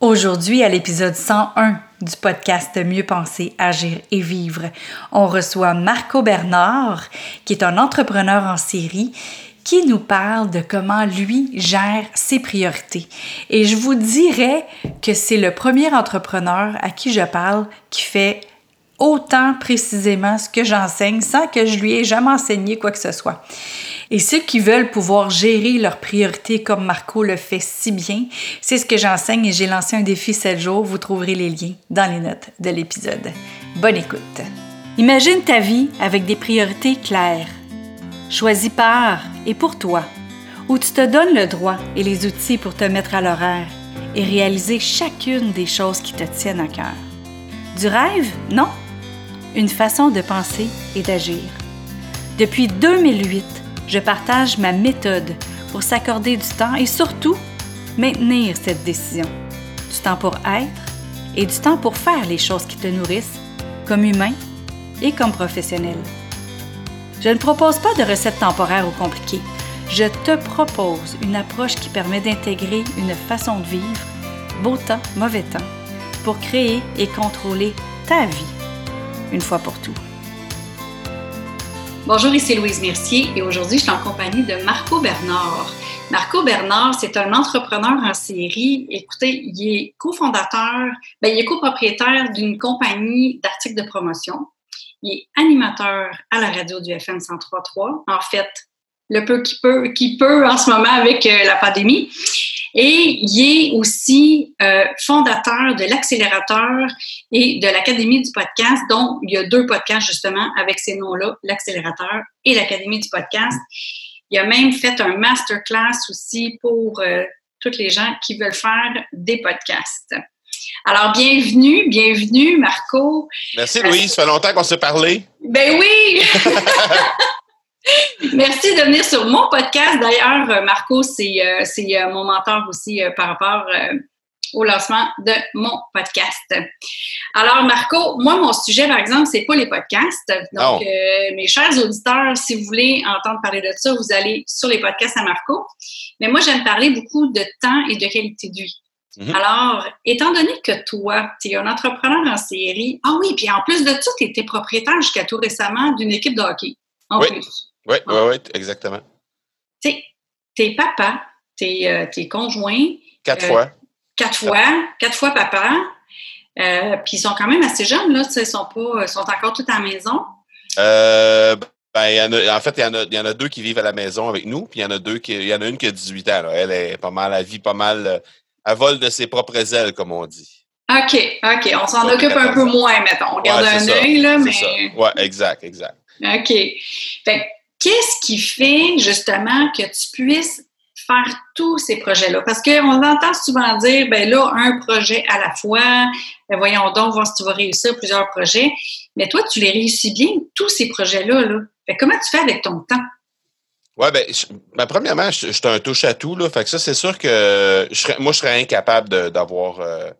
Aujourd'hui, à l'épisode 101 du podcast Mieux penser, agir et vivre, on reçoit Marco Bernard, qui est un entrepreneur en série qui nous parle de comment lui gère ses priorités. Et je vous dirais que c'est le premier entrepreneur à qui je parle qui fait autant précisément ce que j'enseigne sans que je lui ai jamais enseigné quoi que ce soit. Et ceux qui veulent pouvoir gérer leurs priorités comme Marco le fait si bien, c'est ce que j'enseigne et j'ai lancé un défi 7 jours. Vous trouverez les liens dans les notes de l'épisode. Bonne écoute. Imagine ta vie avec des priorités claires, choisies par et pour toi, où tu te donnes le droit et les outils pour te mettre à l'horaire et réaliser chacune des choses qui te tiennent à cœur. Du rêve? Non? Une façon de penser et d'agir. Depuis 2008, je partage ma méthode pour s'accorder du temps et surtout maintenir cette décision. Du temps pour être et du temps pour faire les choses qui te nourrissent, comme humain et comme professionnel. Je ne propose pas de recettes temporaires ou compliquées. Je te propose une approche qui permet d'intégrer une façon de vivre, beau temps, mauvais temps, pour créer et contrôler ta vie, une fois pour tout. Bonjour, ici Louise Mercier et aujourd'hui, je suis en compagnie de Marco Bernard. Marco Bernard, c'est un entrepreneur en série. Écoutez, il est cofondateur, ben, il est copropriétaire d'une compagnie d'articles de promotion. Il est animateur à la radio du FM 103.3. En fait, le peu qu'il peut, qui peut en ce moment avec euh, la pandémie. Et il est aussi euh, fondateur de l'accélérateur et de l'Académie du podcast, dont il y a deux podcasts justement avec ces noms-là, l'accélérateur et l'Académie du podcast. Il a même fait un masterclass aussi pour euh, toutes les gens qui veulent faire des podcasts. Alors, bienvenue, bienvenue, Marco. Merci, Louise. Ça fait longtemps qu'on s'est parlé. Ben oui! Merci de venir sur mon podcast. D'ailleurs, euh, Marco, c'est euh, euh, mon mentor aussi par rapport au lancement de mon podcast. Alors, Marco, moi, mon sujet, par exemple, c'est pas les podcasts. Donc, mes chers auditeurs, si vous voulez entendre parler de ça, vous allez sur les podcasts à Marco. Mais moi, j'aime parler beaucoup de temps et de qualité de vie. Mm-hmm. Alors, étant donné que toi, tu es un entrepreneur en série, ah oui, puis en plus de ça, tu étais propriétaire jusqu'à tout récemment d'une équipe de hockey. En plus. Oui, oui, oui, exactement. Tu sais, t'es papa, t'es euh, es conjoint. Quatre euh, fois. Quatre fois, quatre fois papa. Euh, puis ils sont quand même assez jeunes, là. Ils sont, pas, sont encore tous à la maison. Ben, y en, a, en fait, il y, en a, y en a deux qui vivent à la maison avec nous, puis il y en a deux qui. Il y en a une qui a 18 ans. Là. Elle est pas mal, elle vit pas mal. Elle vole de ses propres ailes, comme on dit. OK, OK. On s'en occupe un peu moins, mettons. On garde un œil, là, mais. Oui, exact, exact. OK. Fait Qu'est-ce qui fait justement que tu puisses faire tous ces projets-là? Parce qu'on entend souvent dire, ben là, un projet à la fois, ben voyons donc, voir si tu vas réussir plusieurs projets. Mais toi, tu les réussis bien, tous ces projets-là. Là. comment tu fais avec ton temps? Oui, ben, ben, premièrement, je, suis un touche-à-tout. Là, fait que ça, c'est sûr que moi, je serais incapable d'avoir euh,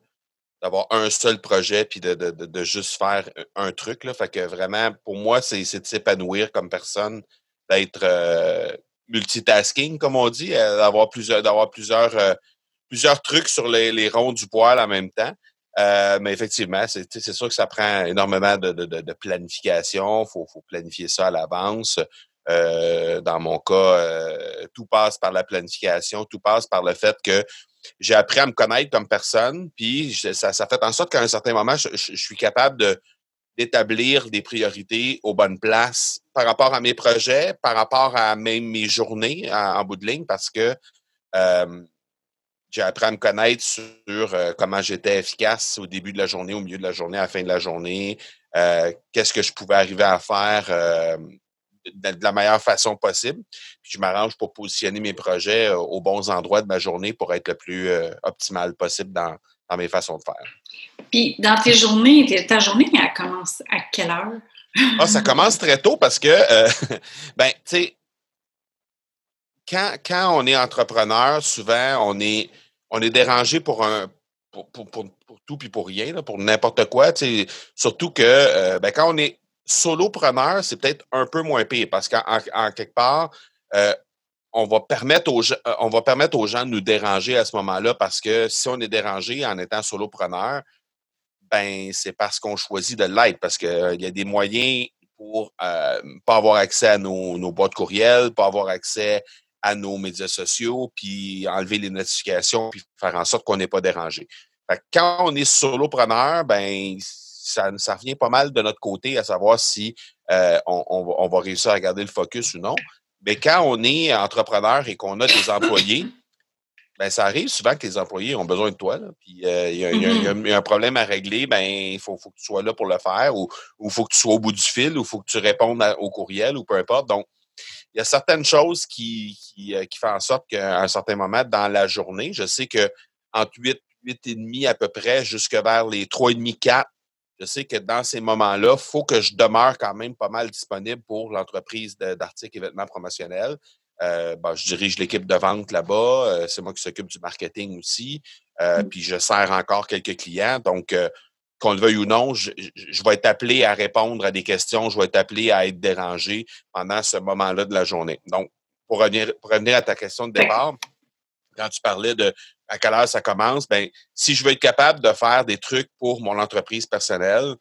d'avoir un seul projet puis de, de, de, juste faire un truc. Là. Fait que vraiment, pour moi, c'est de s'épanouir comme personne d'être euh, multitasking, comme on dit, euh, d'avoir plusieurs, d'avoir plusieurs, euh, plusieurs trucs sur les, les, ronds du poil en même temps. mais effectivement, c'est, c'est sûr que ça prend énormément de, de, planification. Il faut, faut, planifier ça à l'avance. dans mon cas, tout passe par la planification, tout passe par le fait que j'ai appris à me connaître comme personne, puis ça, ça fait en sorte qu'à un certain moment, je suis capable de, d'établir des priorités aux bonnes places par rapport à mes projets, par rapport à même mes journées en, bout de ligne, parce que j'ai appris à me connaître sur euh, comment j'étais efficace au début de la journée, au milieu de la journée, à la fin de la journée, euh, qu'est-ce que je pouvais arriver à faire de, la meilleure façon possible. Puis je m'arrange pour positionner mes projets euh, aux bons endroits de ma journée pour être le plus optimal possible dans, dans mes façons de faire. Puis dans tes journées, ta journée, elle commence à quelle heure? ah, ça commence très tôt parce que, euh, ben, tu sais, quand, quand, on est entrepreneur, souvent, on est, on est dérangé pour un. Pour, pour, pour, tout puis pour rien, pour n'importe quoi. Surtout que euh, ben, quand on est solopreneur, c'est peut-être un peu moins pire parce qu'en en, quelque part, euh, on va permettre aux on va permettre aux gens de nous déranger à ce moment-là parce que si on est dérangé en étant solopreneur, ben c'est parce qu'on choisit de l'être parce qu'il y a des moyens pour euh, pas avoir accès à nos, nos boîtes courriels, pas avoir accès à nos médias sociaux, puis enlever les notifications, puis faire en sorte qu'on n'est pas dérangé. quand on est solopreneur, ben ça, ça revient pas mal de notre côté à savoir si euh, on, va réussir à garder le focus ou non. Mais quand on est entrepreneur et qu'on a des employés, ben, ça arrive souvent que les employés ont besoin de toi. puis il y, a un problème à régler, ben il faut, faut, que tu sois là pour le faire, ou il faut que tu sois au bout du fil, ou il faut que tu répondes au courriel, ou peu importe. Donc, il y a certaines choses qui, qui, euh, qui font en sorte qu'à un certain moment dans la journée, je sais que entre 8, 8 et demi à peu près, jusque vers les 3 et demi, 4, je sais que dans ces moments-là, il faut que je demeure quand même pas mal disponible pour l'entreprise d'articles et vêtements promotionnels. Euh, ben, je dirige l'équipe de vente là-bas. Euh, c'est moi qui s'occupe du marketing aussi. Euh, mmh. Puis je sers encore quelques clients. Donc, qu'on le veuille ou non, je, vais être appelé à répondre à des questions. Je vais être appelé à être dérangé pendant ce moment-là de la journée. Donc, pour revenir, pour revenir à ta question de départ, quand tu parlais de à quelle heure ça commence, ben si je veux être capable de faire des trucs pour mon entreprise personnelle,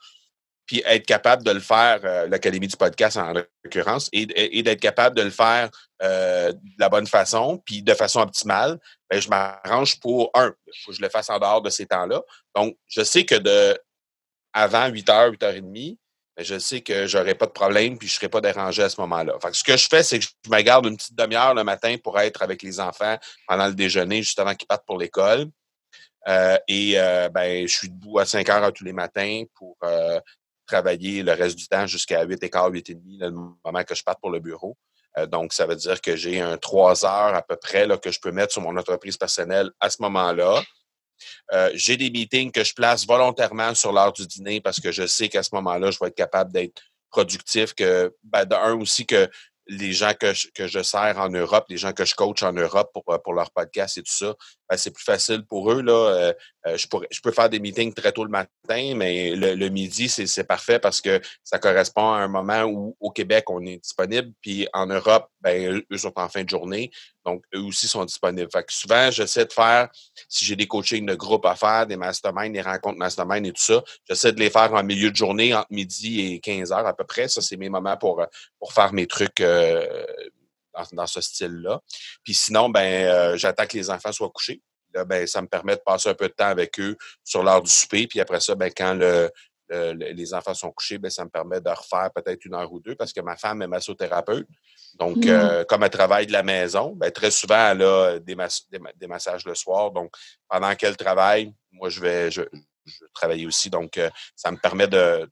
puis être capable de le faire, euh, l'Académie du podcast en l'occurrence, et, d'être capable de le faire euh, de la bonne façon, puis de façon optimale, ben, je m'arrange pour, un, faut que je le fasse en dehors de ces temps-là. Donc, je sais que de avant 8h, 8h30, ben, je sais que j'aurai pas de problème, puis je ne serai pas dérangé à ce moment-là. Fait ce que je fais, c'est que je me garde une petite demi-heure le matin pour être avec les enfants pendant le déjeuner, juste avant qu'ils partent pour l'école. Euh, et ben, je suis debout à 5 heures tous les matins pour travailler le reste du temps jusqu'à 8 et quart, 8 et demi, le moment que je parte pour le bureau. Euh, donc, ça veut dire que j'ai un 3 heures à peu près là, que je peux mettre sur mon entreprise personnelle à ce moment-là. Euh, j'ai des meetings que je place volontairement sur l'heure du dîner parce que je sais qu'à ce moment-là, je vais être capable d'être productif, que ben, d'un aussi que les gens que je, que je sers en Europe, les gens que je coach en Europe pour, pour leur podcast et tout ça, ben, c'est plus facile pour eux. Là. Euh, euh, je, pourrais, je peux faire des meetings très tôt le matin, mais le, midi, c'est parfait parce que ça correspond à un moment où au Québec, on est disponible, puis en Europe, ben, eux sont en fin de journée. Donc, eux aussi sont disponibles. Fait que souvent, j'essaie de faire, si j'ai des coachings de groupe à faire, des masterminds, des rencontres mastermind et tout ça, j'essaie de les faire en milieu de journée, entre midi et 15 heures à peu près. Ça, c'est mes moments pour, pour faire mes trucs euh, dans, ce style-là. Puis sinon, ben, euh, j'attends que les enfants soient couchés. Là, ben, ça me permet de passer un peu de temps avec eux sur l'heure du souper. Puis après ça, ben, quand le, les enfants sont couchés, ben, ça me permet de refaire peut-être une heure ou deux parce que ma femme est massothérapeute. Donc, mmh. euh, comme elle travaille de la maison, ben, très souvent, elle a des, des, massages le soir. Donc, pendant qu'elle travaille, moi, je vais, je, travailler aussi. Donc, euh, ça me permet de,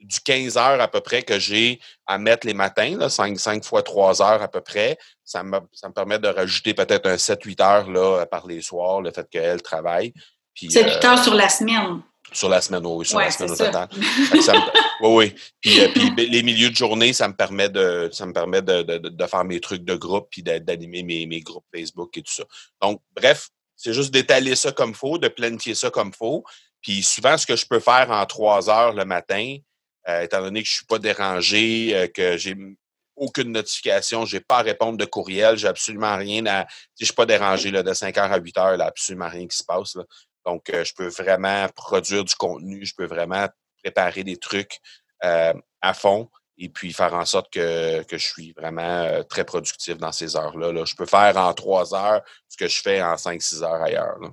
du 15 heures à peu près que j'ai à mettre les matins, là, 5, 5 fois 3 heures à peu près, ça me, ça me permet de rajouter peut-être un 7-8 heures là, par les soirs, le fait qu'elle travaille. 7-8 heures sur la semaine. Sur la semaine, oui, sur la semaine au total. oui, oui. Puis, euh, puis, les milieux de journée, ça me permet de, ça me permet de, de, de faire mes trucs de groupe puis d'animer mes, mes groupes Facebook et tout ça. Donc, bref, c'est juste d'étaler ça comme faut, de planifier ça comme faut. Puis souvent, ce que je peux faire en trois heures le matin, euh, étant donné que je suis pas dérangé, euh, que j'ai aucune notification, j'ai pas à répondre de courriel, j'ai absolument rien à. Si je suis pas dérangé là, de 5 heures à 8 heures, là, absolument rien qui se passe. Là. Donc, euh, je peux vraiment produire du contenu, je peux vraiment préparer des trucs à fond et puis faire en sorte que, que je suis vraiment très productif dans ces heures-là. Là. Je peux faire en trois heures ce que je fais en 5-6 heures ailleurs. Là.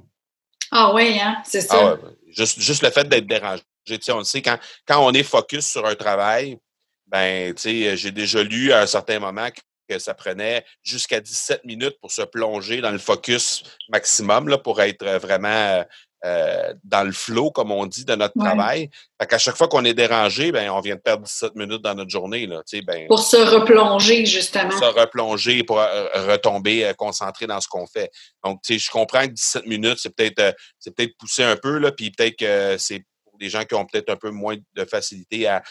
Ah oui, hein? c'est ça. Ah juste, juste le fait d'être dérangé on le sait, quand, quand on est focus sur un travail, ben, j'ai déjà lu à un certain moment que ça prenait jusqu'à 17 minutes pour se plonger dans le focus maximum là, pour être vraiment euh, dans le flow, comme on dit, de notre travail. Fait qu'à chaque fois qu'on est dérangé, ben, on vient de perdre 17 minutes dans notre journée. Là, ben, pour se replonger, justement. Pour se replonger, pour euh, retomber euh, concentré dans ce qu'on fait. Donc, je comprends que 17 minutes, c'est peut-être c'est peut-être poussé un peu, là, puis peut-être que c'est des gens qui ont peut-être un peu moins de facilité à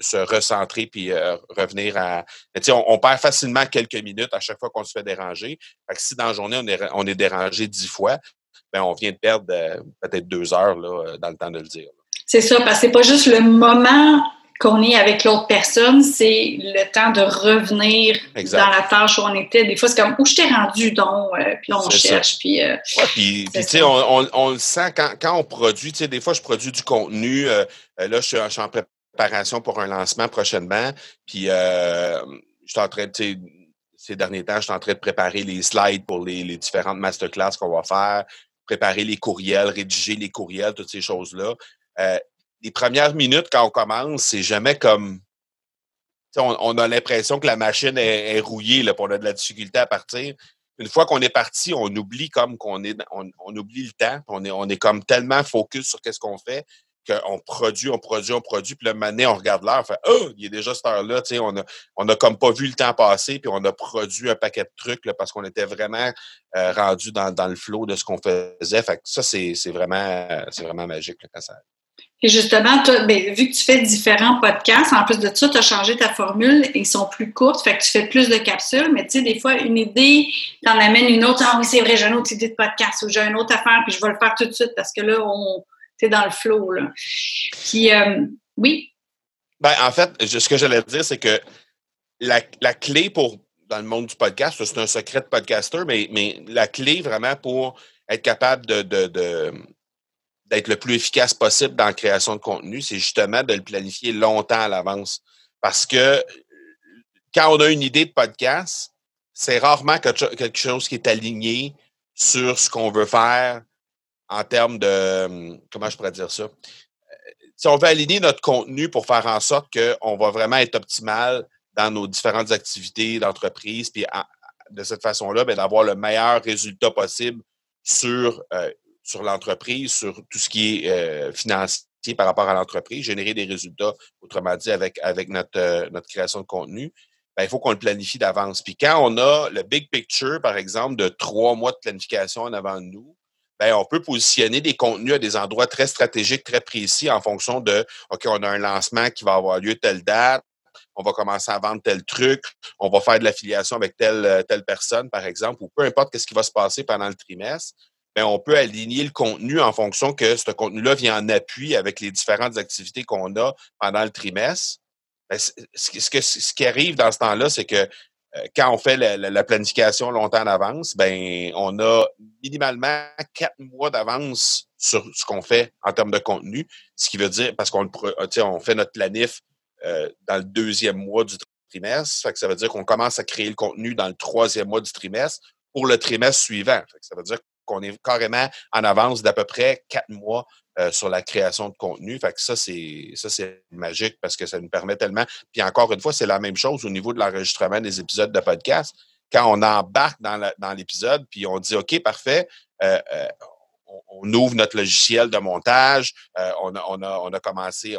se recentrer puis euh, revenir à. On, on, perd facilement quelques minutes à chaque fois qu'on se fait déranger. Fait si dans la journée, on est, dérangé dix fois, ben on vient de perdre euh, peut-être deux heures euh, dans le temps de le dire. C'est ça, parce que c'est pas juste le moment qu'on est avec l'autre personne, c'est le temps de revenir dans la tâche où on était. Des fois, c'est comme où je t'ai rendu donc, euh, puis on cherche. Puis, euh, puis, tu sais, on, le sent quand, quand on produit. Tu sais, des fois, je produis du contenu. Euh, là, je suis, en préparation pour un lancement prochainement. Puis, je suis en train de, ces derniers temps, je suis en train de préparer les slides pour les, les différentes masterclass qu'on va faire, préparer les courriels, rédiger les courriels, toutes ces choses-là les premières minutes quand on commence, c'est jamais comme. On, a l'impression que la machine est, rouillée, là, on a de la difficulté à partir. Une fois qu'on est parti, on oublie comme qu'on est, on, oublie le temps. On est, on est comme tellement focus sur qu'est-ce qu'on fait qu'on produit, on produit, on produit, puis le matin, on regarde l'heure, on fait Oh, il est déjà cette heure-là, on a, on a comme pas vu le temps passer, puis on a produit un paquet de trucs parce qu'on était vraiment euh, rendu dans, le flot de ce qu'on faisait. Fait que ça, c'est vraiment, vraiment magique là, quand ça et justement, ben, vu que tu fais différents podcasts, en plus de ça, tu as changé ta formule, ils sont plus courtes, fait que tu fais plus de capsules, mais tu sais, des fois, une idée, tu en amènes une autre, ah oui, c'est vrai, j'ai une autre idée de podcast ou j'ai une autre affaire, puis je vais le faire tout de suite parce que là, on es dans le flow. Là. Puis, euh, oui? Ben, en fait, ce que j'allais dire, c'est que la, clé pour, dans le monde du podcast, c'est un secret de podcaster, mais, mais la clé vraiment pour être capable de d'être le plus efficace possible dans la création de contenu, c'est justement de le planifier longtemps à l'avance. Parce que quand on a une idée de podcast, c'est rarement quelque chose qui est aligné sur ce qu'on veut faire en termes de, comment je pourrais dire ça? Si on veut aligner notre contenu pour faire en sorte qu'on va vraiment être optimal dans nos différentes activités d'entreprise, puis de cette façon-là, ben, d'avoir le meilleur résultat possible sur euh, sur l'entreprise, sur tout ce qui est euh, financier par rapport à l'entreprise, générer des résultats, autrement dit, avec, avec notre, euh, notre création de contenu, ben, il faut qu'on le planifie d'avance. Puis quand on a le big picture, par exemple, de trois mois de planification en avant de nous, ben, on peut positionner des contenus à des endroits très stratégiques, très précis en fonction de, OK, on a un lancement qui va avoir lieu telle date, on va commencer à vendre tel truc, on va faire de l'affiliation avec telle, telle personne, par exemple, ou peu importe ce qui va se passer pendant le trimestre. Ben, on peut aligner le contenu en fonction que ce contenu-là vient en appui avec les différentes activités qu'on a pendant le trimestre. Ben, ce, qui arrive dans ce temps-là, c'est que euh, quand on fait la, planification longtemps en avance, ben on a minimalement quatre mois d'avance sur ce qu'on fait en termes de contenu, ce qui veut dire parce qu'on on fait notre planif euh, dans le deuxième mois du trimestre, ça veut dire qu'on commence à créer le contenu dans le troisième mois du trimestre pour le trimestre suivant. ça veut dire qu'on est carrément en avance d'à peu près quatre mois euh, sur la création de contenu. Fait que ça, c'est ça, c'est magique parce que ça nous permet tellement. Puis encore une fois, c'est la même chose au niveau de l'enregistrement des épisodes de podcast. Quand on embarque dans l'épisode, puis on dit OK, parfait, euh, euh, on, ouvre notre logiciel de montage, on a, on, a, on, a, commencé,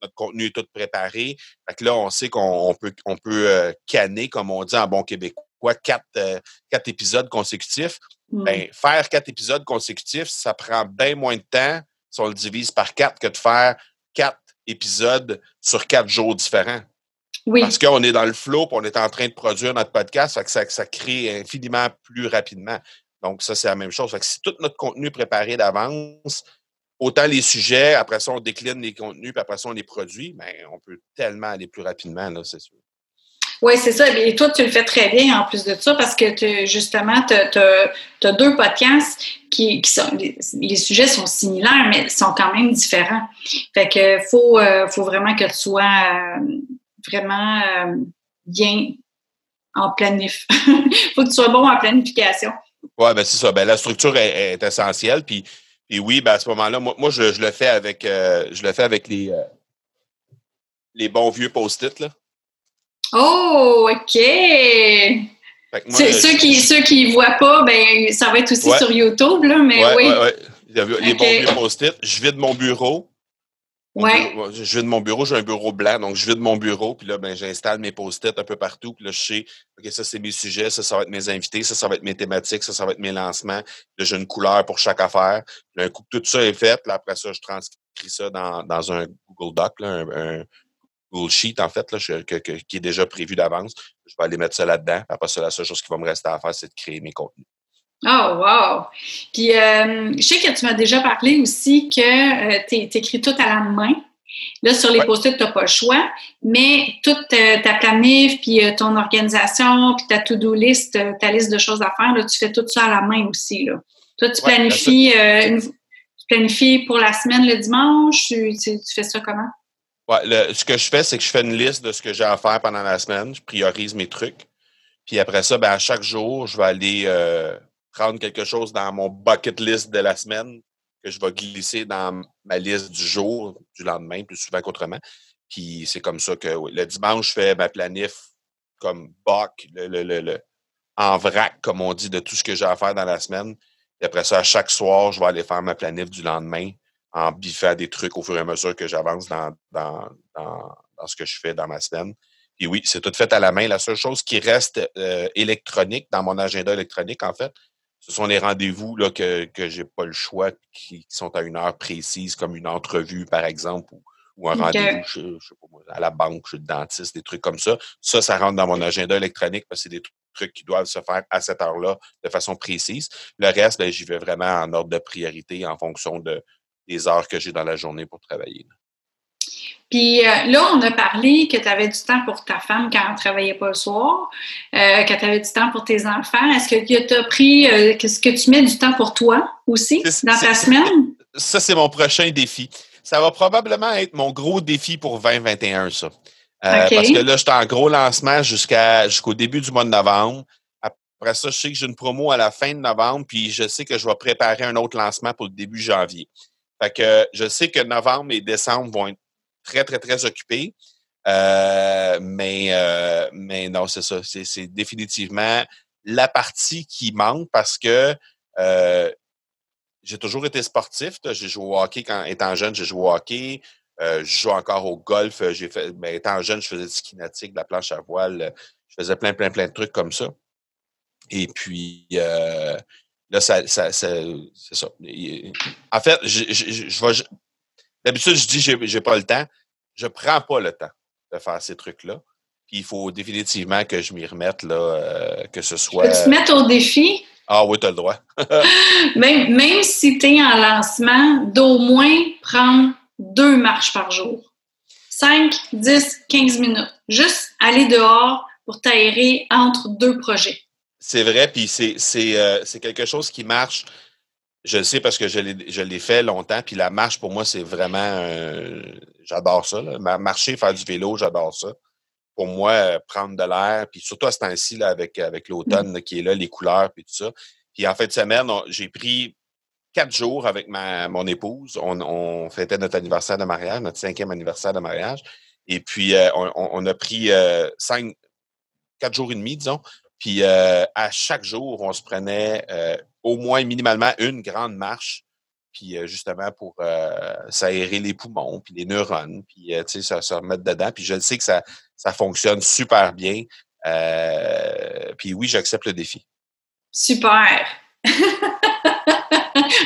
notre contenu est tout préparé. Fait que là, on sait qu'on peut, on peut canner, comme on dit en bon québécois, quatre, quatre épisodes consécutifs. Ben, mmh. faire quatre épisodes consécutifs, ça prend bien moins de temps si on le divise par quatre que de faire quatre épisodes sur quatre jours différents. Oui. Parce qu'on est dans le flow, on est en train de produire notre podcast, fait que ça, ça crée infiniment plus rapidement. Donc, ça, c'est la même chose. Fait que si tout notre contenu est préparé d'avance, autant les sujets, après ça, on décline les contenus, puis après ça, on les produit, mais ben, on peut tellement aller plus rapidement, là, c'est sûr. Oui, c'est ça. Et toi, tu le fais très bien en plus de ça parce que justement, tu as, deux podcasts qui, sont. Les, sujets sont similaires, mais sont quand même différents. Fait que faut, euh, faut vraiment que tu sois euh, vraiment euh, bien en planif. faut que tu sois bon en planification. Oui, ben c'est ça. Ben, la structure est, essentielle. Puis, oui, ben, à ce moment-là, moi, moi je, le fais avec je le fais avec les, les bons vieux post-it. Là. Oh, OK! ceux, qui ceux qui voient pas, ben, ça va être aussi sur YouTube, là, mais oui. Les bons vieux post-it. Je vide mon bureau. Ouais. Je vide mon bureau, j'ai un bureau blanc, donc je vide mon bureau, puis là, ben, j'installe mes post-it un peu partout, puis là, je sais, OK, ça, c'est mes sujets, ça, ça va être mes invités, ça, ça va être mes thématiques, ça, ça va être mes lancements. Là, j'ai une couleur pour chaque affaire. Puis, un coup que tout ça est fait, là, après ça, je transcris ça dans, dans un Google Doc, là, un, Google Sheet, en fait, là, qui est déjà prévu d'avance. Je vais aller mettre ça là-dedans. Après ça, la seule chose qui va me rester à faire, c'est de créer mes contenus. Oh, wow! Puis, euh, je sais que tu m'as déjà parlé aussi que euh, tu écris tout à la main. Là, sur les post-it, tu n'as pas le choix, mais toute ta planif, puis ton organisation, puis ta to-do list, ta liste de choses à faire, là, tu fais tout ça à la main aussi. Là. Toi, tu planifies, tu planifies pour la semaine le dimanche, tu, tu fais ça comment? Ouais, ce que je fais, c'est que je fais une liste de ce que j'ai à faire pendant la semaine. Je priorise mes trucs. Puis après ça, ben, à chaque jour, je vais aller euh, prendre quelque chose dans mon bucket list de la semaine que je vais glisser dans ma liste du jour, du lendemain, plus souvent qu'autrement. Puis c'est comme ça que oui. le dimanche, je fais ma planif comme buck, le, le, le, en vrac, comme on dit, de tout ce que j'ai à faire dans la semaine. Et après ça, à chaque soir, je vais aller faire ma planif du lendemain en biffant des trucs au fur et à mesure que j'avance dans, dans, dans, ce que je fais dans ma semaine. Puis oui, c'est tout fait à la main. La seule chose qui reste euh, électronique dans mon agenda électronique, en fait, ce sont les rendez-vous là, que, que j'ai pas le choix, qui, sont à une heure précise, comme une entrevue, par exemple, ou, un rendez-vous je, sais pas, à la banque, chez le dentiste, des trucs comme ça. Ça, ça rentre dans mon agenda électronique parce que c'est des trucs qui doivent se faire à cette heure-là de façon précise. Le reste, ben, j'y vais vraiment en ordre de priorité en fonction de, des heures que j'ai dans la journée pour travailler. Puis euh, là, on a parlé que tu avais du temps pour ta femme quand elle ne travaillait pas le soir, euh, que tu avais du temps pour tes enfants. Est-ce que tu as pris, euh, ce que tu mets du temps pour toi aussi dans ta semaine? Ça, c'est mon prochain défi. Ça va probablement être mon gros défi pour 2021, ça. Parce que là, je suis en gros lancement jusqu'à jusqu'au début du mois de novembre. Après ça, je sais que j'ai une promo à la fin de novembre, puis je sais que je vais préparer un autre lancement pour le début janvier. Fait que je sais que novembre et décembre vont être très, très, très occupés. Euh, mais, euh, mais non, c'est ça. C'est définitivement la partie qui manque parce que euh, j'ai toujours été sportif. J'ai joué au hockey quand étant jeune, j'ai joué au hockey. je joue encore au golf. J'ai fait, ben, étant jeune, je faisais du ski nautique, de la planche à voile. Je faisais plein, plein, plein de trucs comme ça. Et puis, Là, ça, ça, c'est ça. En fait, je, je, je, d'habitude, je dis j'ai, j'ai pas le temps. Je prends pas le temps de faire ces trucs-là. Puis il faut définitivement que je m'y remette, là, euh, que ce soit. Peux-tu te mettre au défi? Ah oui, tu as le droit. même, même si tu es en lancement, d'au moins prendre deux marches par jour. 5, 10, 15 minutes. Juste aller dehors pour t'aérer entre deux projets. C'est vrai, puis euh, c'est quelque chose qui marche. Je le sais parce que je l'ai fait longtemps, puis la marche, pour moi, c'est vraiment... j'adore ça. Marcher, faire du vélo, j'adore ça. Pour moi, euh, prendre de l'air, puis surtout à ce temps-ci, avec, avec mmh. l'automne qui est là, les couleurs, puis tout ça. Puis en fin de semaine, j'ai pris quatre jours avec ma, mon épouse. On, fêtait notre anniversaire de mariage, notre cinquième anniversaire de mariage. Et puis, euh, on, a pris cinq, quatre jours et demi, disons, puis euh, à chaque jour, on se prenait euh, au moins minimalement une grande marche, puis euh, justement pour s'aérer les poumons, puis les neurones, puis tu sais, se remettre dedans. Puis je sais que ça, ça fonctionne super bien. puis oui, j'accepte le défi. Super!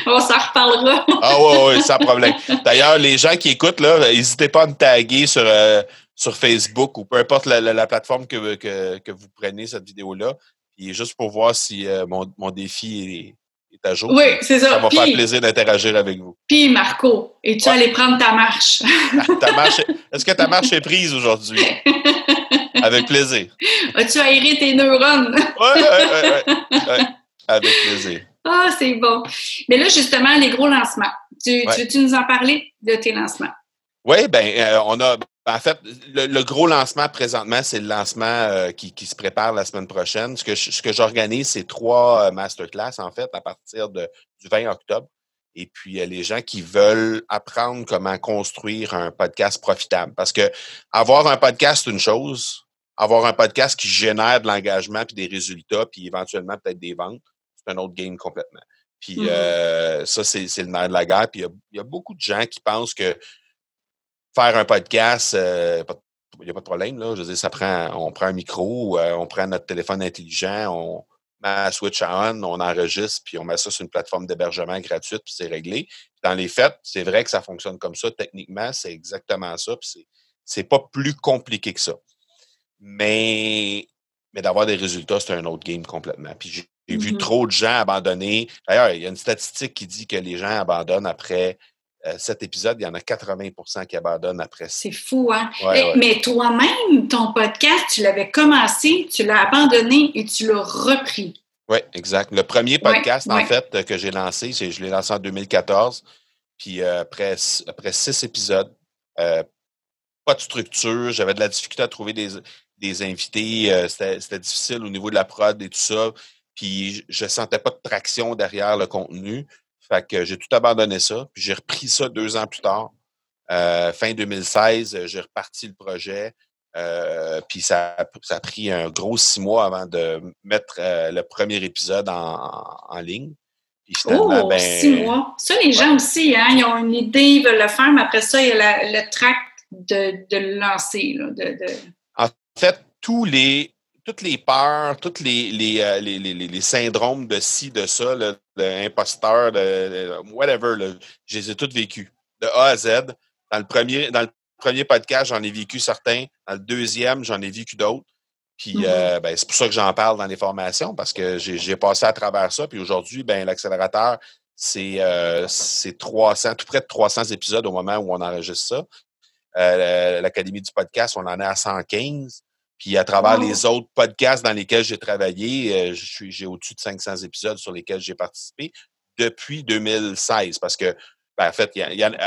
on s'en reparlera. ah oui, oui, sans problème. D'ailleurs, les gens qui écoutent, là, n'hésitez pas à me taguer sur, sur Facebook ou peu importe la, plateforme que, que, vous prenez cette vidéo-là. Puis juste pour voir si euh, mon, mon, défi est, à jour. Oui, c'est ça. Ça va faire plaisir d'interagir avec vous. Puis Marco, es-tu allé prendre ta marche? ta marche est-ce que ta marche est prise aujourd'hui? avec plaisir. As-tu aéré tes neurones? oui, oui, oui. Ouais. Avec plaisir. Ah, c'est bon. Mais là, justement, les gros lancements. Tu, tu veux-tu nous en parler de tes lancements? Oui, bien, euh, on a en fait, le, gros lancement présentement, c'est le lancement euh, qui, se prépare la semaine prochaine. Ce que, ce que j'organise, c'est trois euh, masterclass, en fait, à partir de, du 20 octobre. Et puis, euh, les gens qui veulent apprendre comment construire un podcast profitable. Parce que avoir un podcast, c'est une chose. Avoir un podcast qui génère de l'engagement, puis des résultats, puis éventuellement peut-être des ventes, c'est un autre game complètement. Puis mmh ça, c'est le nerf de la guerre. Puis il y, a beaucoup de gens qui pensent que faire un podcast, euh, il n'y a pas de problème. Là. Je veux dire, ça prend, on prend un micro, euh, on prend notre téléphone intelligent, on met un switch on, on enregistre, puis on met ça sur une plateforme d'hébergement gratuite, puis c'est réglé. Dans les faits, c'est vrai que ça fonctionne comme ça. Techniquement, c'est exactement ça, puis c'est pas plus compliqué que ça. Mais, mais d'avoir des résultats, c'est un autre game complètement. Puis j'ai vu mm-hmm. trop de gens abandonner. D'ailleurs, il y a une statistique qui dit que les gens abandonnent après cet épisode, il y en a 80% qui abandonnent après C'est fou, hein? Mais toi-même, ton podcast, tu l'avais commencé, tu l'as abandonné et tu l'as repris. Oui, exact. Le premier podcast, en fait, que j'ai lancé, je l'ai lancé en 2014. Puis après, après six épisodes, pas de structure, j'avais de la difficulté à trouver des, des invités, c'était difficile au niveau de la prod et tout ça. Puis je sentais pas de traction derrière le contenu. Fait que j'ai tout abandonné ça. Puis j'ai repris ça deux ans plus tard. fin 2016, j'ai reparti le projet. puis ça, ça, a pris un gros six mois avant de mettre le premier épisode en, ligne. oh, ben, six mois. Ça, les gens aussi, hein, ils ont une idée, ils veulent le faire, mais après ça, il y a le track de, de le lancer. Là, de, de... En fait, tous les, toutes les peurs, tous les, les, euh, les, les, syndromes de ci, de ça, l'imposteur, de, whatever, je les ai tous vécus, de A à Z. Dans le premier, dans le premier podcast, j'en ai vécu certains. Dans le deuxième, j'en ai vécu d'autres. Puis mm-hmm. euh, ben, c'est pour ça que j'en parle dans les formations, parce que j'ai passé à travers ça. Puis aujourd'hui, ben, l'accélérateur, c'est euh, 300, tout près de 300 épisodes au moment où on enregistre ça. Euh, L'Académie du podcast, on en est à 115. Puis à travers les autres podcasts dans lesquels j'ai travaillé, euh, j'ai au-dessus de 500 épisodes sur lesquels j'ai participé depuis 2016. Parce que, ben, en fait,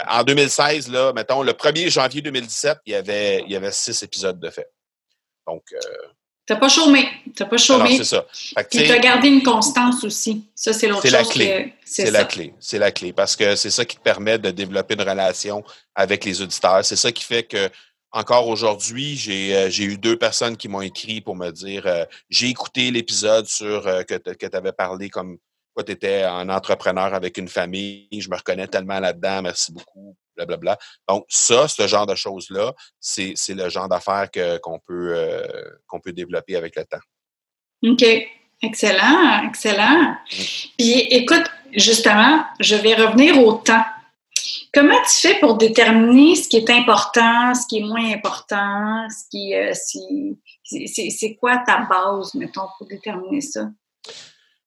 en 2016, là, mettons, le 1er janvier 2017, il y avait, il y avait six épisodes de fait. Donc. Euh, T'as pas chômé. T'as pas chômé. c'est ça. tu as gardé une constance aussi. Ça, c'est l'autre chose. La clé. C'est la clé. C'est la clé. Parce que c'est ça qui te permet de développer une relation avec les auditeurs. C'est ça qui fait que encore aujourd'hui, euh, j'ai eu deux personnes qui m'ont écrit pour me dire euh, j'ai écouté l'épisode sur euh, que, tu avais parlé comme quoi tu étais un entrepreneur avec une famille, je me reconnais tellement là-dedans, merci beaucoup, blablabla. Donc, ça, ce genre de choses-là, c'est le genre d'affaires qu'on peut, qu'on peut développer avec le temps. OK. Excellent, excellent. Mmh. Puis écoute, justement, je vais revenir au temps Comment tu fais pour déterminer ce qui est important, ce qui est moins important, ce qui, euh, c'est quoi ta base, mettons, pour déterminer ça?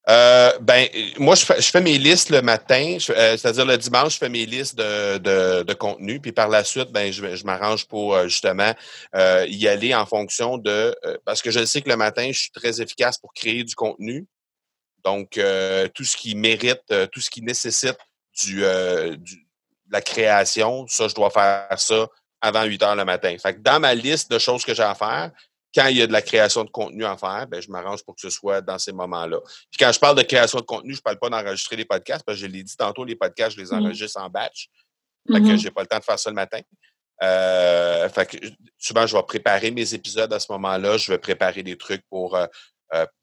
Euh, ben, moi, je fais, mes listes le matin, euh, c'est-à-dire le dimanche, je fais mes listes de, contenu, puis par la suite, ben, je, m'arrange pour justement y aller en fonction de. parce que je sais que le matin, je suis très efficace pour créer du contenu. Donc, tout ce qui mérite, tout ce qui nécessite du, du la création, ça, je dois faire ça avant 8 heures le matin. Fait que dans ma liste de choses que j'ai à faire, quand il y a de la création de contenu à faire, ben, je m'arrange pour que ce soit dans ces moments-là. Puis quand je parle de création de contenu, je ne parle pas d'enregistrer les podcasts, parce que je l'ai dit tantôt, les podcasts, je les mmh. enregistre en batch. Fait que mm-hmm. j'ai pas le temps de faire ça le matin. Euh, fait que souvent, je vais préparer mes épisodes à ce moment-là. Je vais préparer des trucs pour euh, euh,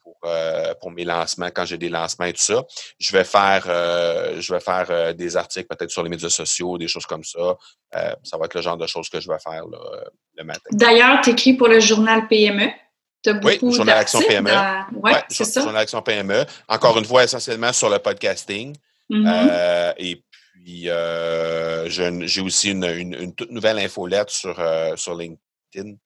pour, euh, pour mes lancements, quand j'ai des lancements et tout ça. Je vais faire, euh, je vais faire des articles peut-être sur les médias sociaux, des choses comme ça. ça va être le genre de choses que je vais faire le matin. D'ailleurs, tu écris pour le journal PME. oui, Journal Action PME. Oui, c'est ça. Journal Action PME. Encore une fois, essentiellement sur le podcasting. Mm-hmm. et puis, j'ai aussi une, une, toute nouvelle infolette sur, sur LinkedIn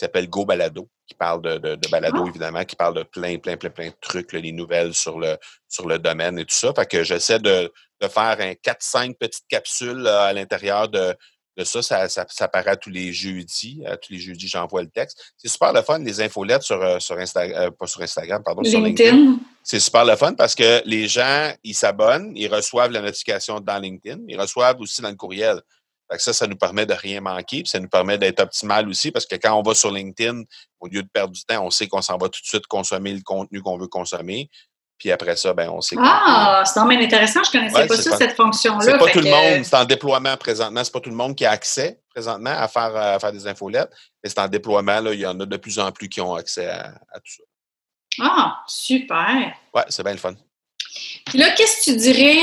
qui s'appelle Go Balado, qui parle de, de, balado, ah! évidemment, qui parle de plein, plein, plein, plein de trucs, les nouvelles sur le, sur le domaine et tout ça. Fait que j'essaie de, de, faire un 4-5 petites capsules à l'intérieur de, de ça, ça, ça, paraît tous les jeudis. tous les jeudis, j'envoie le texte. C'est super le fun, les infolettes sur, euh, sur Instagram, euh, pas sur Instagram, pardon, sur LinkedIn. C'est super le fun parce que les gens, ils s'abonnent, ils reçoivent la notification dans LinkedIn, ils reçoivent aussi dans le courriel ça, ça nous permet de rien manquer, puis ça nous permet d'être optimal aussi, parce que quand on va sur LinkedIn, au lieu de perdre du temps, on sait qu'on s'en va tout de suite consommer le contenu qu'on veut consommer. Puis après ça, ben, on sait. Ah, c'est même intéressant. Je ne connaissais pas ça, cette fonction-là. C'est pas tout le monde. C'est en déploiement présentement. C'est pas tout le monde qui a accès présentement à faire, à faire des infolettes. Mais c'est en déploiement. Là, il y en a de plus en plus qui ont accès à, à tout ça. Ah, super. Ouais, c'est bien le fun. Puis là, qu'est-ce que tu dirais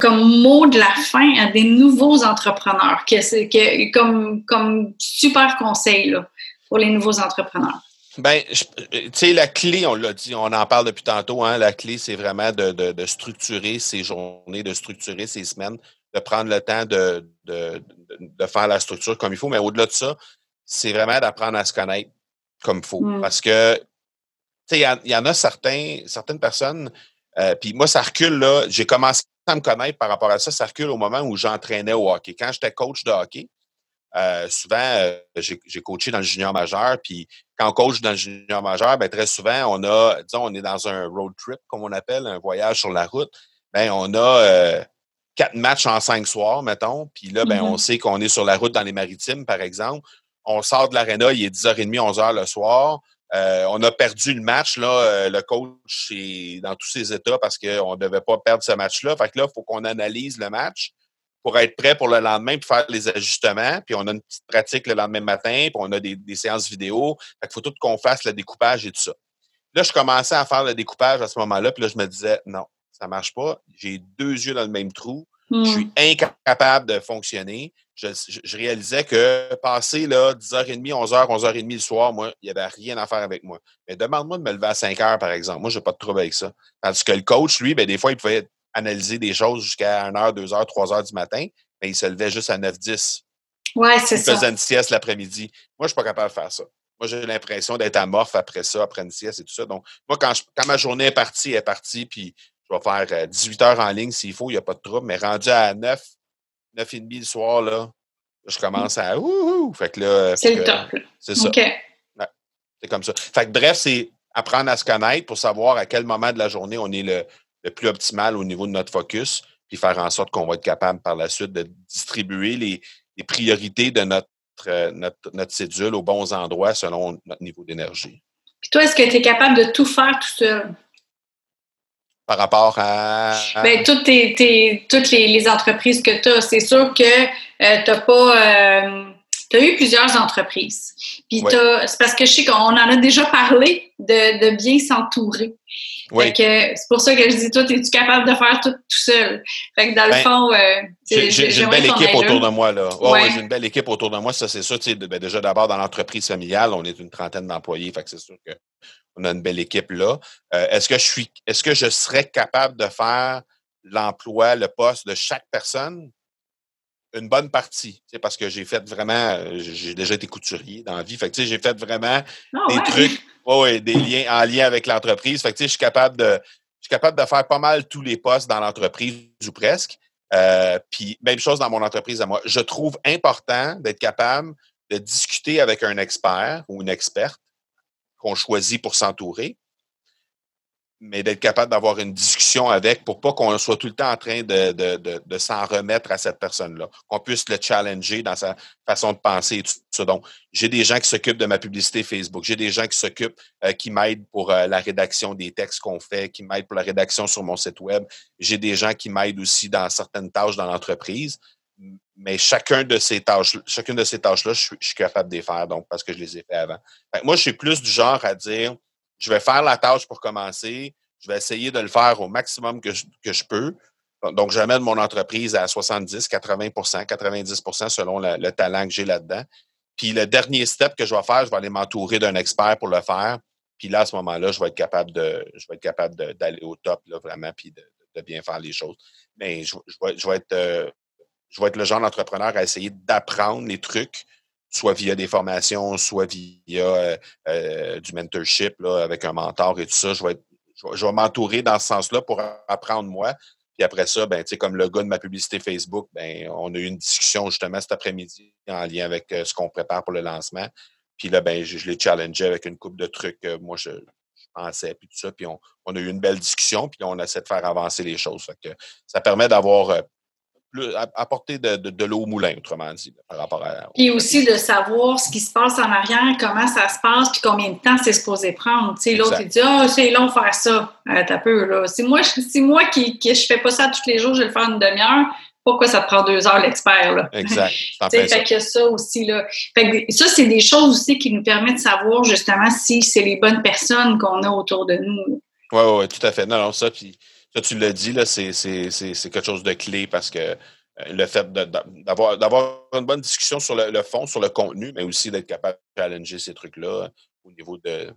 comme mot de la fin à des nouveaux entrepreneurs, que, comme, comme super conseil pour les nouveaux entrepreneurs? Bien, tu sais, la clé, on l'a dit, on en parle depuis tantôt, hein, la clé, c'est vraiment de, structurer ses journées, de structurer ses semaines, de prendre le temps de, de faire la structure comme il faut. Mais au-delà de ça, c'est vraiment d'apprendre à se connaître comme il faut. Mm. Parce que, tu sais, il y, en a certains, certaines personnes Euh, puis moi, ça recule, là. J'ai commencé à me connaître par rapport à ça. Ça recule au moment où j'entraînais au hockey. Quand j'étais coach de hockey, euh, souvent, euh, j'ai coaché dans le junior majeur, puis quand on coach dans le junior majeur, ben, très souvent, on a, disons, on est dans un road trip, comme on appelle, un voyage sur la route. Ben, on a quatre matchs en cinq soirs, mettons. Puis là, ben, on mm-hmm. sait qu'on est sur la route dans les maritimes, par exemple. On sort de l'aréna, il est 10h30, 11h le soir. Euh, on a perdu le match. Là, euh, le coach est dans tous ses états parce qu'on ne devait pas perdre ce match-là. Fait que là, il faut qu'on analyse le match pour être prêt pour le lendemain pour faire les ajustements. Puis on a une petite pratique le lendemain matin, puis on a des, séances vidéo. Fait qu'il faut tout qu'on fasse le découpage et tout ça. Là, je commençais à faire le découpage à ce moment-là, puis là, je me disais, non, ça ne marche pas. J'ai deux yeux dans le même trou. Je suis hmm. incapable de fonctionner. Je, réalisais que passer là, 10h30, 11h, 11h30 le soir, moi, il n'y avait rien à faire avec moi. Mais demande-moi de me lever à 5 h par exemple. Moi, je n'ai pas de trouble avec ça. Tandis que le coach, lui, ben, des fois, il pouvait analyser des choses jusqu'à 1h, 2h, 3h du matin, mais il se levait juste à 9-10. Ouais, c'est ça. Il faisait une sieste l'après-midi. Moi, je ne suis pas capable de faire ça. Moi, j'ai l'impression d'être amorphe après ça, après une sieste et tout ça. Donc, moi, quand, quand ma journée est partie, elle est partie, puis je vais faire 18 euh, heures en ligne s'il faut, il n'y a pas de trouble. Mais rendu à 9, 9 et demi le soir, là, je commence à ouh, Fait que là. C'est le top. C'est ça. c'est comme ça. Fait que bref, c'est apprendre à se connaître pour savoir à quel moment de la journée on est le, plus optimal au niveau de notre focus, puis faire en sorte qu'on va être capable par la suite de distribuer les, priorités de notre, euh, notre, notre, cédule aux bons endroits selon notre niveau d'énergie. Puis toi, est-ce que tu es capable de tout faire tout seul? Par rapport à. Bien, toutes, tes, toutes les, entreprises que tu as, c'est sûr que euh, tu as pas. Euh, tu as eu plusieurs entreprises. Puis c'est parce que je sais qu'on en a déjà parlé de, de bien s'entourer. Oui. c'est pour ça que je dis, toi, es-tu capable de faire tout tout seul? Fait que dans le ben, fond, euh, j'ai une belle équipe autour de moi, là. ouais. j'ai une belle équipe autour de moi, ça, c'est sûr. Ben, déjà, d'abord, dans l'entreprise familiale, on est une trentaine d'employés. Fait que c'est sûr que on a une belle équipe là. Euh, est-ce que je suis, est-ce que je serais capable de faire l'emploi, le poste de chaque personne? Une bonne partie, parce que j'ai fait vraiment, euh, j'ai déjà été couturier dans la vie. Fait que, j'ai fait vraiment ah des trucs, des liens en lien avec l'entreprise. Fait que, je suis capable de, je suis capable de faire pas mal tous les postes dans l'entreprise ou presque. Euh, puis même chose dans mon entreprise à moi. Je trouve important d'être capable de discuter avec un expert ou une experte qu'on choisit pour s'entourer, mais d'être capable d'avoir une discussion avec pour pas qu'on soit tout le temps en train de, s'en remettre à cette personne-là, qu'on puisse le challenger dans sa façon de penser tout ça. Donc, j'ai des gens qui s'occupent de ma publicité Facebook, j'ai des gens qui s'occupent, euh, qui m'aident pour euh, la rédaction des textes qu'on fait, qui m'aident pour la rédaction sur mon site web, j'ai des gens qui m'aident aussi dans certaines tâches dans l'entreprise mais chacun de ces tâches, chacune de ces tâches-là, je, suis capable de les faire, donc, parce que je les ai fait avant. moi, je suis plus du genre à dire, je vais faire la tâche pour commencer, je vais essayer de le faire au maximum que je, peux. Donc, mon entreprise à 70, 80% 90% selon le, talent que j'ai là-dedans. Puis le dernier step que je vais faire, je vais aller m'entourer d'un expert pour le faire. Puis là, à ce moment-là, je vais être capable de, je vais être capable d'aller au top, là, vraiment, puis de, bien faire les choses. Mais je, je vais, être euh, je vais être le genre d'entrepreneur à essayer d'apprendre les trucs, soit via des formations, soit via euh, euh, du mentorship là, avec un mentor et tout ça. Je vais, je m'entourer dans ce sens-là pour apprendre moi. Puis après ça, ben, comme le gars de ma publicité Facebook, ben, on a eu une discussion justement cet après-midi en lien avec euh, ce qu'on prépare pour le lancement. Puis là, ben, je, l'ai challengé avec une coupe de trucs moi, je, pensais, puis tout ça. Puis on, a eu une belle discussion, puis on essaie de faire avancer les choses. ça permet d'avoir apporter de, de, l'eau au moulin, autrement dit, par rapport à. Puis aussi de savoir ce qui se passe en arrière, comment ça se passe, puis combien de temps c'est supposé prendre. Tu sais, l'autre, il dit Ah, c'est long faire ça. Euh, T'as peu, là. Si moi, si moi qui, qui je fais pas ça tous les jours, je vais le faire une demi-heure, pourquoi ça te prend deux heures l'expert, là? Exact. fait qu'il y a ça aussi, là. Fait que ça, c'est des choses aussi qui nous permettent de savoir, justement, si c'est les bonnes personnes qu'on a autour de nous. Oui, oui, ouais, tout à fait. Non, non, ça, puis tu l'as dit, c'est quelque chose de clé parce que euh, le fait d'avoir une bonne discussion sur le, fond, sur le contenu, mais aussi d'être capable de challenger ces trucs-là euh, au niveau de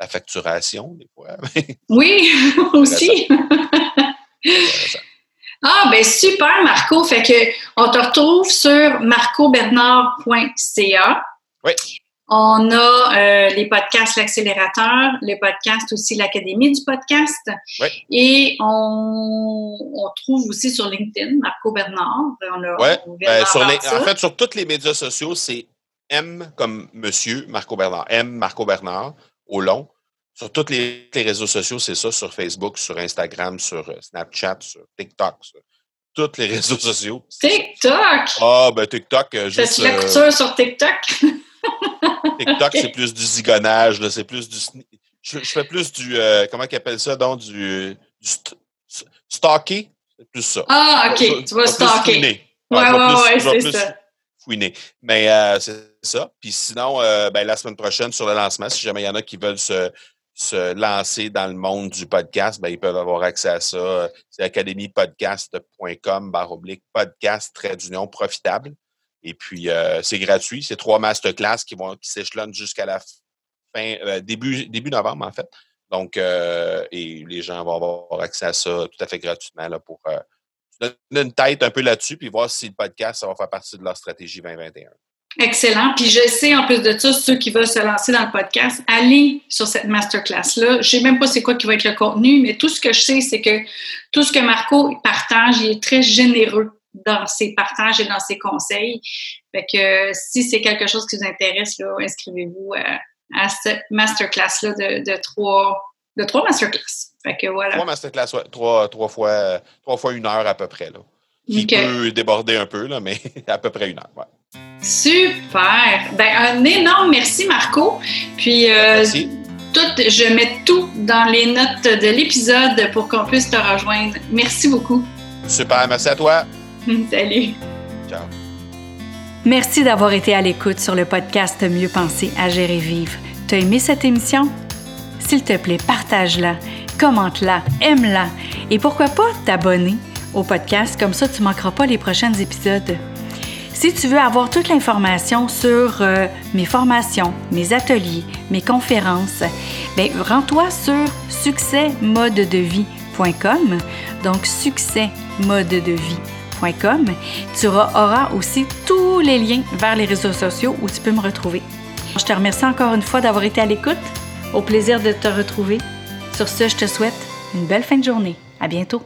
la facturation, des fois. oui, aussi. ah, ben super, Marco. Fait que on te retrouve sur marcobernard.ca. Oui. On a euh, les podcasts L'accélérateur, le podcast aussi l'Académie du podcast. Oui. Et on, on trouve aussi sur LinkedIn Marco Bernard. On a, Ouais. on vient Ben, sur les- en fait, sur tous les médias sociaux, c'est M comme Monsieur Marco Bernard. M Marco Bernard au long. Sur tous les, les réseaux sociaux, c'est ça. Sur Facebook, sur Instagram, sur euh, Snapchat, sur TikTok, sur tous les réseaux sociaux. TikTok! Ah, ben TikTok, euh, juste. Fais-tu la euh, couture sur TikTok? TikTok, Ok. c'est plus du zigonnage, c'est plus du. Je, je fais plus du. euh, comment ils appellent ça, donc? Du. du st-? C'est plus ça. Ah, OK, Je- tu vas plus- ouais, je vais c'est ça. fouiner. Mais euh, c'est ça. Puis sinon, euh, ben, la semaine prochaine, sur le lancement, si jamais il y en a qui veulent se, se lancer dans le monde du podcast, ben, ils peuvent avoir accès à ça. C'est academypodcast.com, barre oblique, podcast, trait d'union, profitable. Et puis, euh, c'est gratuit. C'est trois masterclass qui vont qui s'échelonnent jusqu'à la fin, euh, début, début novembre, en fait. Donc, euh, et les gens vont avoir accès à ça tout à fait gratuitement là, pour donner une tête un peu là-dessus, puis voir si le podcast, ça va faire partie de leur stratégie 2021. Excellent. Puis je sais, en plus de ça, ceux qui veulent se lancer dans le podcast, allez sur cette masterclass-là. Je sais même pas c'est quoi qui va être le contenu, mais tout ce que je sais, c'est que tout ce que Marco partage, il est très généreux dans ses partages et dans ses conseils. Fait que euh, si c'est quelque chose qui vous intéresse, inscrivez-vous à, à cette masterclass-là de, de trois de trois masterclass. Fait que voilà. Trois masterclass, ouais, trois, trois, fois, trois fois une heure à peu près. Là. Qui peut déborder un peu, là, mais à peu près une heure. Ouais. Super! Ben, un énorme merci, Marco. Puis, euh, Merci. tout, je mets tout dans les notes de l'épisode pour qu'on puisse te rejoindre. Merci beaucoup. Super, merci à toi. Salut! Ciao. Merci d'avoir été à l'écoute sur le podcast Mieux penser, agir et vivre. T'as aimé cette émission? S'il te plaît, partage-la, commente-la, aime-la et pourquoi pas t'abonner au podcast, comme ça tu ne manqueras pas les prochains épisodes. Si tu veux avoir toute l'information sur euh, mes formations, mes ateliers, mes conférences, ben, rends-toi sur succèsmodedevie.com. Donc, Tu auras aussi tous les liens vers les réseaux sociaux où tu peux me retrouver. Je te remercie encore une fois d'avoir été à l'écoute. Au plaisir de te retrouver. Sur ce, je te souhaite une belle fin de journée. À bientôt.